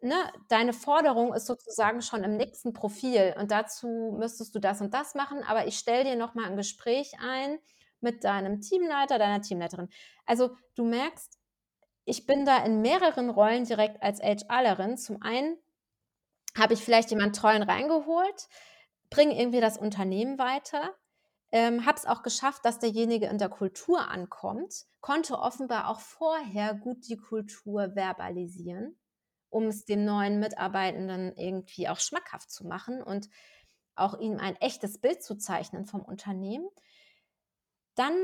ne, deine Forderung ist sozusagen schon im nächsten Profil und dazu müsstest du das und das machen, aber ich stelle dir noch mal 'n Gespräch ein mit deinem Teamleiter, deiner Teamleiterin.“ Also, du merkst, ich bin da in mehreren Rollen direkt als HRlerin. Zum einen habe ich vielleicht jemand Tollen reingeholt, bringe irgendwie das Unternehmen weiter, ähm, habe es auch geschafft, dass derjenige in der Kultur ankommt, konnte offenbar auch vorher gut die Kultur verbalisieren, um es den neuen Mitarbeitenden irgendwie auch schmackhaft zu machen und auch ihm ein echtes Bild zu zeichnen vom Unternehmen. Dann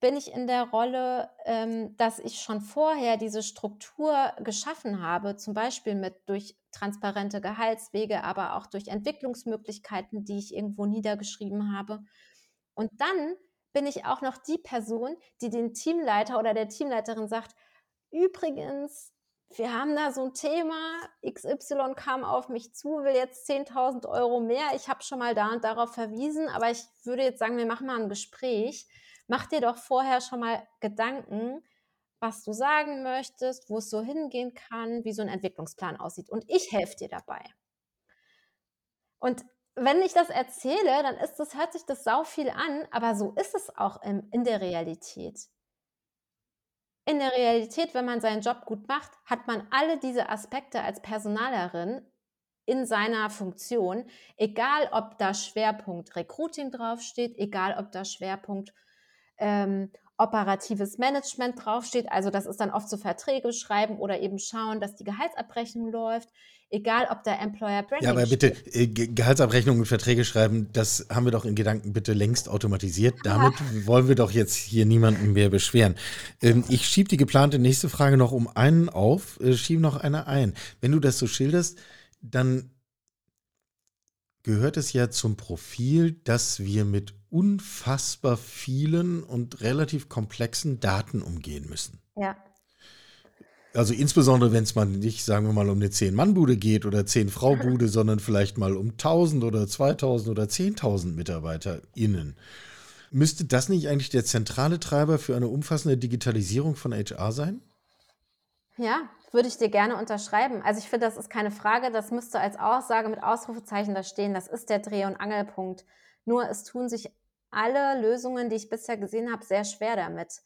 bin ich in der Rolle, ähm, dass ich schon vorher diese Struktur geschaffen habe, zum Beispiel mit durch transparente Gehaltswege, aber auch durch Entwicklungsmöglichkeiten, die ich irgendwo niedergeschrieben habe. Und dann bin ich auch noch die Person, die den Teamleiter oder der Teamleiterin sagt, übrigens, wir haben da so ein Thema, XY kam auf mich zu, will jetzt 10.000 Euro mehr. Ich habe schon mal da und darauf verwiesen, aber ich würde jetzt sagen, wir machen mal ein Gespräch. Mach dir doch vorher schon mal Gedanken, was du sagen möchtest, wo es so hingehen kann, wie so ein Entwicklungsplan aussieht. Und ich helfe dir dabei. Und wenn ich das erzähle, dann ist das, hört sich das sau viel an, aber so ist es auch in, in der Realität. In der Realität, wenn man seinen Job gut macht, hat man alle diese Aspekte als Personalerin in seiner Funktion, egal ob da Schwerpunkt Recruiting draufsteht, egal ob da Schwerpunkt ähm, operatives Management draufsteht. Also das ist dann oft so Verträge schreiben oder eben schauen, dass die Gehaltsabrechnung läuft. Egal, ob der Employer Branding Ja, aber bitte, äh, Gehaltsabrechnung und Verträge schreiben, das haben wir doch in Gedanken bitte längst automatisiert. Damit ja. wollen wir doch jetzt hier niemanden mehr beschweren. Ähm, ich schiebe die geplante nächste Frage noch um einen auf, äh, schiebe noch eine ein. Wenn du das so schilderst, dann gehört es ja zum Profil, dass wir mit unfassbar vielen und relativ komplexen Daten umgehen müssen. Ja. Also insbesondere, wenn es mal nicht, sagen wir mal, um eine Zehn-Mann-Bude geht oder Zehn-Frau-Bude, sondern vielleicht mal um 1000 oder 2000 oder 10.000 MitarbeiterInnen. Müsste das nicht eigentlich der zentrale Treiber für eine umfassende Digitalisierung von HR sein? Ja, würde ich dir gerne unterschreiben. Also ich finde, das ist keine Frage. Das müsste als Aussage mit Ausrufezeichen da stehen. Das ist der Dreh- und Angelpunkt. Nur es tun sich alle Lösungen, die ich bisher gesehen habe, sehr schwer damit,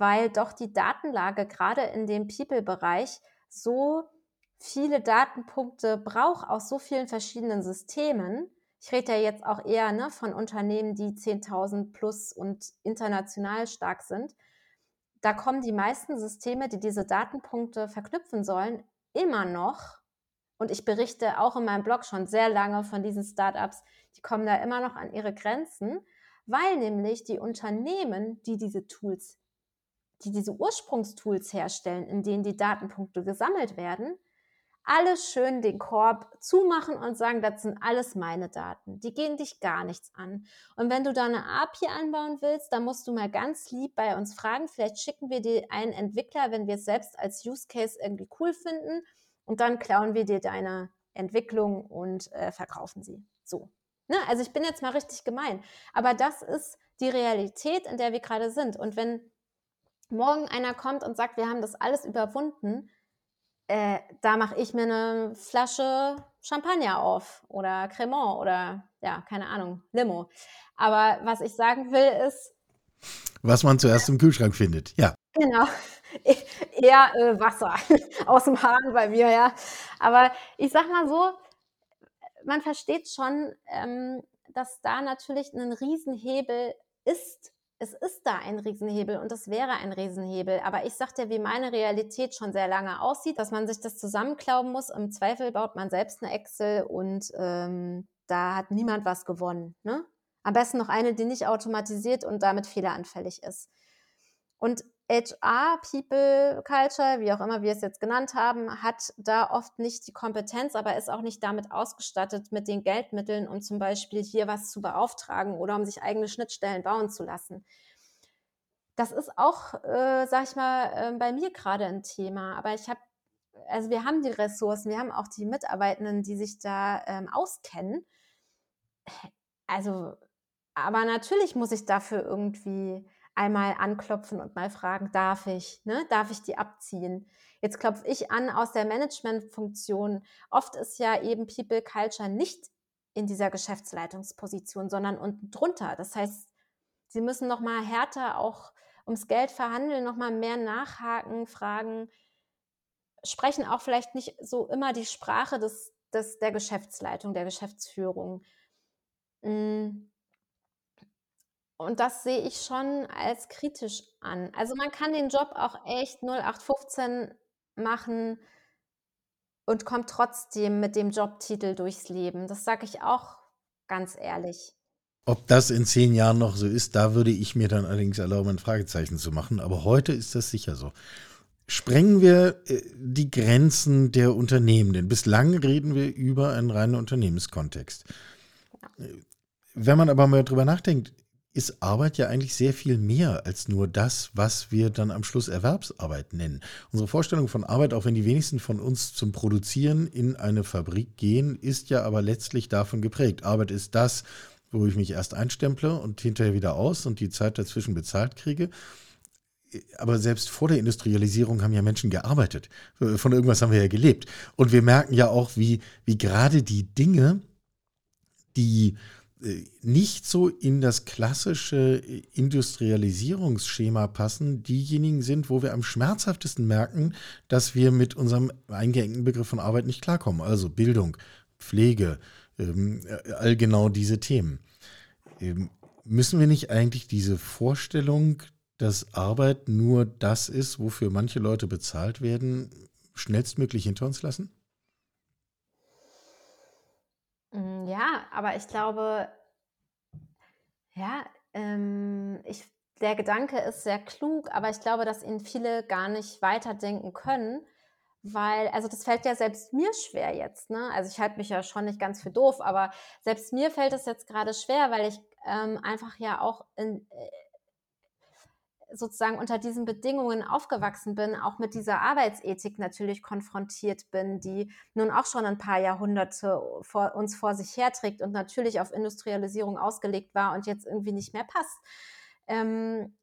weil doch die Datenlage gerade in dem People-Bereich so viele Datenpunkte braucht aus so vielen verschiedenen Systemen. Ich rede ja jetzt auch eher ne, von Unternehmen, die 10.000 plus und international stark sind da kommen die meisten Systeme, die diese Datenpunkte verknüpfen sollen, immer noch, und ich berichte auch in meinem Blog schon sehr lange von diesen Startups, die kommen da immer noch an ihre Grenzen, weil nämlich die Unternehmen, die diese Tools, die diese Ursprungstools herstellen, in denen die Datenpunkte gesammelt werden, alles schön den Korb zumachen und sagen, das sind alles meine Daten. Die gehen dich gar nichts an. Und wenn du da eine API anbauen willst, dann musst du mal ganz lieb bei uns fragen. Vielleicht schicken wir dir einen Entwickler, wenn wir es selbst als Use Case irgendwie cool finden. Und dann klauen wir dir deine Entwicklung und äh, verkaufen sie. So. Ne? Also ich bin jetzt mal richtig gemein. Aber das ist die Realität, in der wir gerade sind. Und wenn morgen einer kommt und sagt, wir haben das alles überwunden, äh, da mache ich mir eine Flasche Champagner auf oder Cremant oder ja, keine Ahnung, Limo. Aber was ich sagen will ist. Was man zuerst im Kühlschrank findet, ja. Genau. Eher äh, Wasser [laughs] aus dem Hahn bei mir, ja. Aber ich sag mal so, man versteht schon, ähm, dass da natürlich ein Riesenhebel ist, es ist da ein Riesenhebel und es wäre ein Riesenhebel. Aber ich sag dir, wie meine Realität schon sehr lange aussieht, dass man sich das zusammenklauben muss. Im Zweifel baut man selbst eine Excel und ähm, da hat niemand was gewonnen. Ne? Am besten noch eine, die nicht automatisiert und damit fehleranfällig ist. Und HR, People, Culture, wie auch immer wir es jetzt genannt haben, hat da oft nicht die Kompetenz, aber ist auch nicht damit ausgestattet mit den Geldmitteln, um zum Beispiel hier was zu beauftragen oder um sich eigene Schnittstellen bauen zu lassen. Das ist auch, äh, sag ich mal, äh, bei mir gerade ein Thema. Aber ich habe, also wir haben die Ressourcen, wir haben auch die Mitarbeitenden, die sich da ähm, auskennen. Also, aber natürlich muss ich dafür irgendwie einmal anklopfen und mal fragen, darf ich, ne? darf ich die abziehen? Jetzt klopfe ich an aus der Managementfunktion. Oft ist ja eben People Culture nicht in dieser Geschäftsleitungsposition, sondern unten drunter. Das heißt, sie müssen noch mal härter auch ums Geld verhandeln, noch mal mehr nachhaken, fragen, sprechen auch vielleicht nicht so immer die Sprache des, des der Geschäftsleitung, der Geschäftsführung. Hm und das sehe ich schon als kritisch an. Also man kann den Job auch echt 0815 machen und kommt trotzdem mit dem Jobtitel durchs Leben. Das sage ich auch ganz ehrlich. Ob das in zehn Jahren noch so ist, da würde ich mir dann allerdings erlauben, ein Fragezeichen zu machen. Aber heute ist das sicher so. Sprengen wir äh, die Grenzen der Unternehmen, denn bislang reden wir über einen reinen Unternehmenskontext. Wenn man aber mal drüber nachdenkt, ist Arbeit ja eigentlich sehr viel mehr als nur das, was wir dann am Schluss Erwerbsarbeit nennen. Unsere Vorstellung von Arbeit, auch wenn die wenigsten von uns zum Produzieren in eine Fabrik gehen, ist ja aber letztlich davon geprägt. Arbeit ist das, wo ich mich erst einstemple und hinterher wieder aus und die Zeit dazwischen bezahlt kriege. Aber selbst vor der Industrialisierung haben ja Menschen gearbeitet. Von irgendwas haben wir ja gelebt. Und wir merken ja auch, wie, wie gerade die Dinge, die nicht so in das klassische Industrialisierungsschema passen, diejenigen sind, wo wir am schmerzhaftesten merken, dass wir mit unserem eingeengten Begriff von Arbeit nicht klarkommen. Also Bildung, Pflege, ähm, all genau diese Themen. Ähm, müssen wir nicht eigentlich diese Vorstellung, dass Arbeit nur das ist, wofür manche Leute bezahlt werden, schnellstmöglich hinter uns lassen? Hm, ja, aber ich glaube ja, ähm, ich der Gedanke ist sehr klug, aber ich glaube, dass ihn viele gar nicht weiterdenken können, weil also, das fällt ja selbst mir schwer jetzt, ne? Also, ich halte mich ja schon nicht ganz für doof, aber selbst mir fällt es jetzt gerade schwer, weil ich, ähm, einfach ja auch in äh, sozusagen unter diesen Bedingungen aufgewachsen bin, auch mit dieser Arbeitsethik natürlich konfrontiert bin, die nun auch schon ein paar Jahrhunderte vor uns vor sich herträgt und natürlich auf Industrialisierung ausgelegt war und jetzt irgendwie nicht mehr passt. Ähm,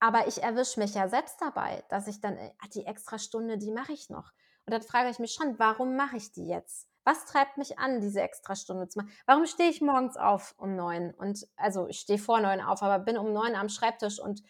aber ich erwische mich ja selbst dabei, dass ich dann, äh, die extra Stunde, die mache ich noch. Und dann frage ich mich schon, warum mache ich die jetzt? Was treibt mich an, diese extra Stunde zu machen? Warum stehe ich morgens auf um neun? Und also ich stehe vor neun auf, aber bin um neun am Schreibtisch und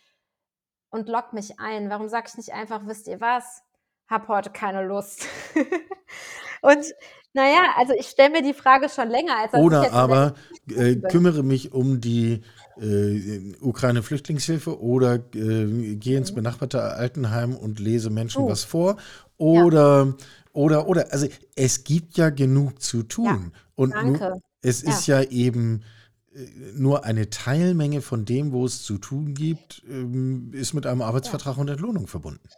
und lock mich ein. Warum sage ich nicht einfach, wisst ihr was? Hab heute keine Lust. [laughs] und naja, also ich stelle mir die Frage schon länger, als Oder aber äh, kümmere mich um die äh, Ukraine-Flüchtlingshilfe oder äh, gehe ins mhm. benachbarte Altenheim und lese Menschen uh. was vor. Oder, ja. oder, oder, also es gibt ja genug zu tun. Ja, und es ist ja eben nur eine Teilmenge von dem, wo es zu tun gibt, ähm, ist mit einem Arbeitsvertrag und Entlohnung verbunden.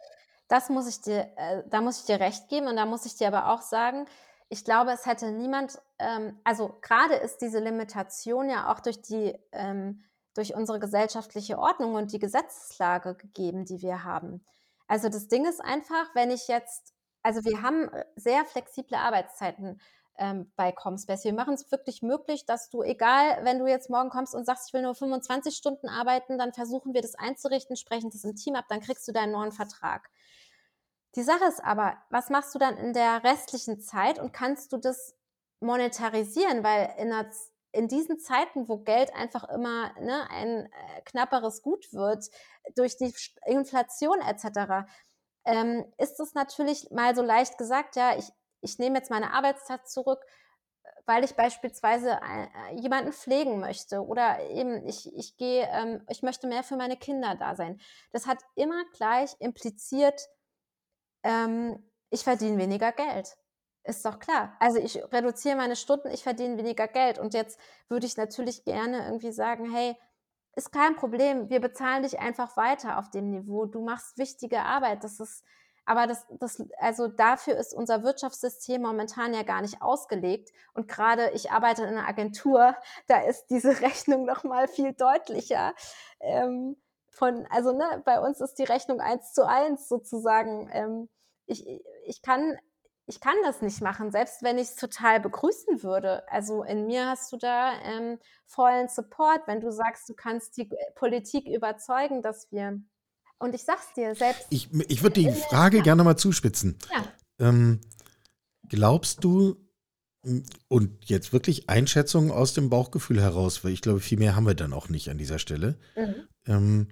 Das muss ich dir, äh, da muss ich dir recht geben und da muss ich dir aber auch sagen, ich glaube, es hätte niemand, ähm, also gerade ist diese Limitation ja auch durch die, ähm, durch unsere gesellschaftliche Ordnung und die Gesetzeslage gegeben, die wir haben. Also das Ding ist einfach, wenn ich jetzt, also wir haben äh, sehr flexible Arbeitszeiten ähm, bei Comspace. Wir machen es wirklich möglich, dass du, egal, wenn du jetzt morgen kommst und sagst, ich will nur 25 Stunden arbeiten, dann versuchen wir das einzurichten, sprechen das im Team ab, dann kriegst du deinen neuen Vertrag. Die Sache ist aber, was machst du dann in der restlichen Zeit und kannst du das monetarisieren? Weil in, der, in diesen Zeiten, wo Geld einfach immer ne, ein äh, knapperes Gut wird, durch die Inflation etc., ähm, ist es natürlich mal so leicht gesagt, ja, ich, ich nehme jetzt meine Arbeitszeit zurück, weil ich beispielsweise äh, jemanden pflegen möchte oder eben ich, ich gehe, ähm, ich möchte mehr für meine Kinder da sein. Das hat immer gleich impliziert, ähm, ich verdiene weniger Geld. Ist doch klar. Also ich reduziere meine Stunden, ich verdiene weniger Geld. Und jetzt würde ich natürlich gerne irgendwie sagen, hey, ist kein Problem, wir bezahlen dich einfach weiter auf dem Niveau. Du machst wichtige Arbeit. Das ist, aber das, das, also dafür ist unser Wirtschaftssystem momentan ja gar nicht ausgelegt. Und gerade ich arbeite in einer Agentur, da ist diese [laughs] Rechnung noch mal viel deutlicher. Ähm, von, also ne, bei uns ist die Rechnung eins zu eins sozusagen. Ähm, ich, ich kann ich kann das nicht machen, selbst wenn ich es total begrüßen würde. Also in mir hast du da ähm, vollen Support, wenn du sagst, du kannst die Politik überzeugen, dass wir und ich sag's dir selbst. Ich, ich würde die Frage ja. gerne mal zuspitzen. Ja. Ähm, glaubst du, und jetzt wirklich Einschätzungen aus dem Bauchgefühl heraus, weil ich glaube, viel mehr haben wir dann auch nicht an dieser Stelle. Mhm. Ähm,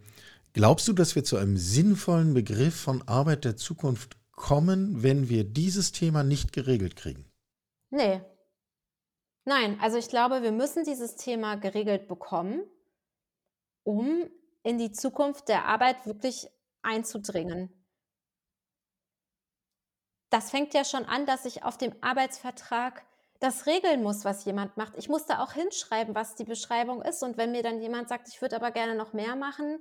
glaubst du, dass wir zu einem sinnvollen Begriff von Arbeit der Zukunft kommen, wenn wir dieses Thema nicht geregelt kriegen? Nee. Nein, also ich glaube, wir müssen dieses Thema geregelt bekommen, um in die Zukunft der Arbeit wirklich einzudringen. Das fängt ja schon an, dass ich auf dem Arbeitsvertrag das regeln muss, was jemand macht. Ich muss da auch hinschreiben, was die Beschreibung ist. Und wenn mir dann jemand sagt, ich würde aber gerne noch mehr machen,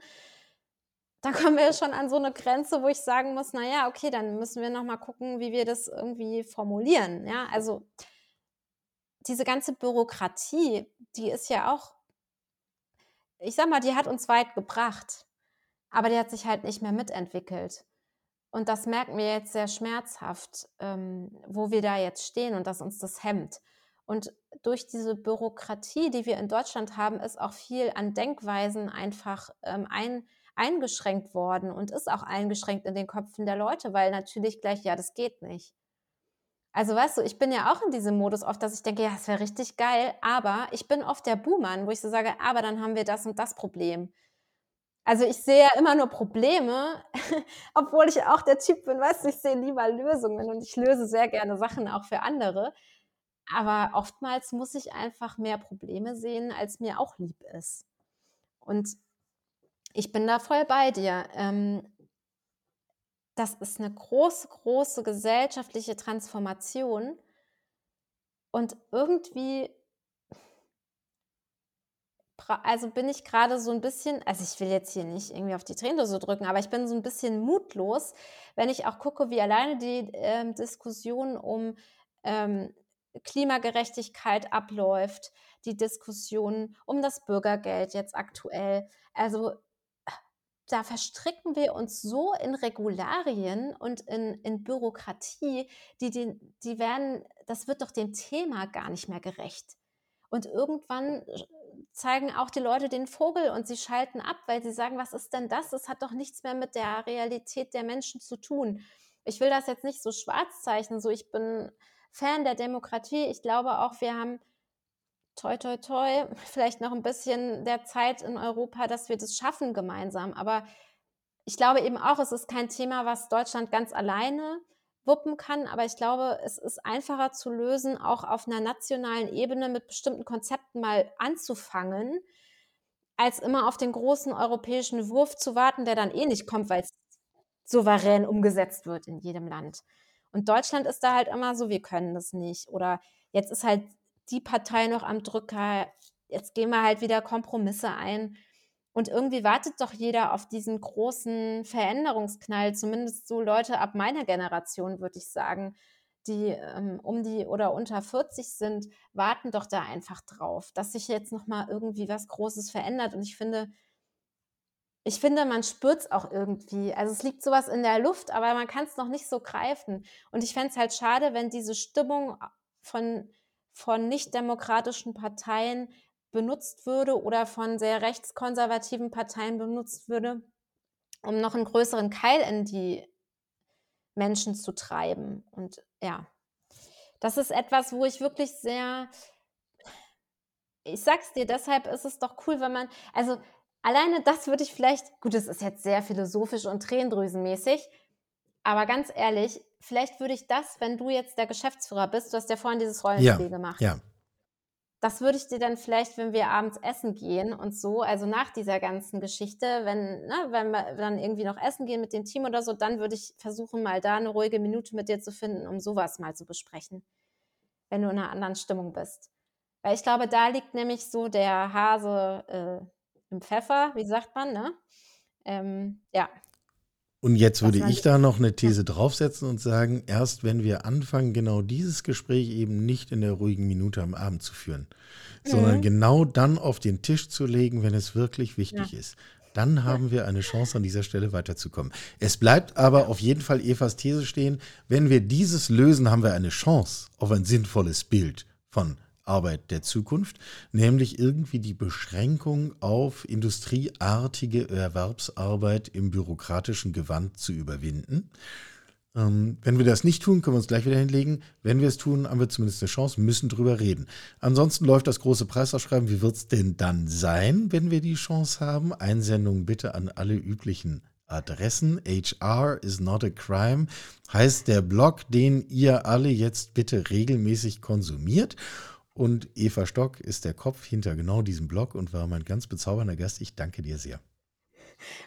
da [laughs] kommen wir schon an so eine Grenze, wo ich sagen muss, na ja, okay, dann müssen wir noch mal gucken, wie wir das irgendwie formulieren, ja? Also, diese ganze Bürokratie, die ist ja auch ich sage mal, die hat uns weit gebracht, aber die hat sich halt nicht mehr mitentwickelt. Und das merken wir jetzt sehr schmerzhaft, ähm, wo wir da jetzt stehen und dass uns das hemmt. Und durch diese Bürokratie, die wir in Deutschland haben, ist auch viel an Denkweisen einfach ähm, ein eingeschränkt worden und ist auch eingeschränkt in den Köpfen der Leute, weil natürlich gleich, ja, das geht nicht. Also weißt du, ich bin ja auch in diesem Modus oft, dass ich denke, ja, es wäre richtig geil, aber ich bin oft der Buhmann, wo ich so sage, aber dann haben wir das und das Problem. Also ich sehe ja immer nur Probleme, [laughs] obwohl ich auch der Typ bin, weißt du, ich sehe lieber Lösungen und ich löse sehr gerne Sachen auch für andere. Aber oftmals muss ich einfach mehr Probleme sehen, als mir auch lieb ist. Und ich bin da voll bei dir. Ähm, das ist eine große, große gesellschaftliche Transformation. Und irgendwie, also bin ich gerade so ein bisschen, also ich will jetzt hier nicht irgendwie auf die Tränendose drücken, aber ich bin so ein bisschen mutlos, wenn ich auch gucke, wie alleine die ähm, Diskussion um ähm, Klimagerechtigkeit abläuft, die Diskussion um das Bürgergeld jetzt aktuell. Also da verstricken wir uns so in Regularien und in, in Bürokratie, die, die, die werden, das wird doch dem Thema gar nicht mehr gerecht. Und irgendwann zeigen auch die Leute den Vogel und sie schalten ab, weil sie sagen, was ist denn das? Das hat doch nichts mehr mit der Realität der Menschen zu tun. Ich will das jetzt nicht so schwarz zeichnen, so ich bin Fan der Demokratie. Ich glaube auch, wir haben toi, toi, toi, vielleicht noch ein bisschen der Zeit in Europa, dass wir das schaffen gemeinsam. Aber ich glaube eben auch, es ist kein Thema, was Deutschland ganz alleine wuppen kann. Aber ich glaube, es ist einfacher zu lösen, auch auf einer nationalen Ebene mit bestimmten Konzepten mal anzufangen, als immer auf den großen europäischen Wurf zu warten, der dann eh nicht kommt, weil es souverän umgesetzt wird in jedem Land. Und Deutschland ist da halt immer so, wir können das nicht. Oder jetzt ist halt die Partei noch am Drücker, jetzt gehen wir halt wieder Kompromisse ein. Und irgendwie wartet doch jeder auf diesen großen Veränderungsknall, zumindest so Leute ab meiner Generation, würde ich sagen, die ähm, um die oder unter 40 sind, warten doch da einfach drauf, dass sich jetzt nochmal irgendwie was Großes verändert. Und ich finde, ich finde, man spürt es auch irgendwie. Also es liegt sowas in der Luft, aber man kann es noch nicht so greifen. Und ich fände es halt schade, wenn diese Stimmung von von nicht-demokratischen Parteien benutzt würde oder von sehr rechtskonservativen Parteien benutzt würde, um noch einen größeren Keil in die Menschen zu treiben. Und ja, das ist etwas, wo ich wirklich sehr, ich sag's dir, deshalb ist es doch cool, wenn man, also alleine das würde ich vielleicht, gut, es ist jetzt sehr philosophisch und tränendrüsenmäßig, aber ganz ehrlich, vielleicht würde ich das, wenn du jetzt der Geschäftsführer bist, du hast ja vorhin dieses Rollenspiel ja, gemacht. Ja. Das würde ich dir dann vielleicht, wenn wir abends essen gehen und so, also nach dieser ganzen Geschichte, wenn, ne, wenn wir dann irgendwie noch essen gehen mit dem Team oder so, dann würde ich versuchen, mal da eine ruhige Minute mit dir zu finden, um sowas mal zu besprechen, wenn du in einer anderen Stimmung bist. Weil ich glaube, da liegt nämlich so der Hase äh, im Pfeffer, wie sagt man, ne? Ähm, ja, und jetzt würde ich da noch eine These draufsetzen und sagen, erst wenn wir anfangen, genau dieses Gespräch eben nicht in der ruhigen Minute am Abend zu führen, mhm. sondern genau dann auf den Tisch zu legen, wenn es wirklich wichtig ja. ist, dann haben wir eine Chance, an dieser Stelle weiterzukommen. Es bleibt aber auf jeden Fall Evas These stehen, wenn wir dieses lösen, haben wir eine Chance auf ein sinnvolles Bild von Arbeit der Zukunft, nämlich irgendwie die Beschränkung auf industrieartige Erwerbsarbeit im bürokratischen Gewand zu überwinden. Ähm, wenn wir das nicht tun, können wir uns gleich wieder hinlegen. Wenn wir es tun, haben wir zumindest eine Chance, müssen drüber reden. Ansonsten läuft das große Preisausschreiben. Wie wird es denn dann sein, wenn wir die Chance haben? Einsendung bitte an alle üblichen Adressen. HR is not a crime heißt der Blog, den ihr alle jetzt bitte regelmäßig konsumiert. Und Eva Stock ist der Kopf hinter genau diesem Blog und war mein ganz bezaubernder Gast. Ich danke dir sehr.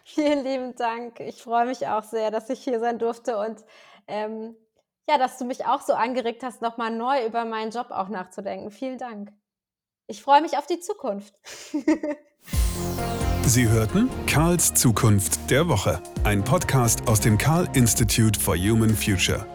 Vielen lieben Dank. Ich freue mich auch sehr, dass ich hier sein durfte. Und ähm, ja, dass du mich auch so angeregt hast, nochmal neu über meinen Job auch nachzudenken. Vielen Dank. Ich freue mich auf die Zukunft. [laughs] Sie hörten Karls Zukunft der Woche, ein Podcast aus dem Karl Institute for Human Future.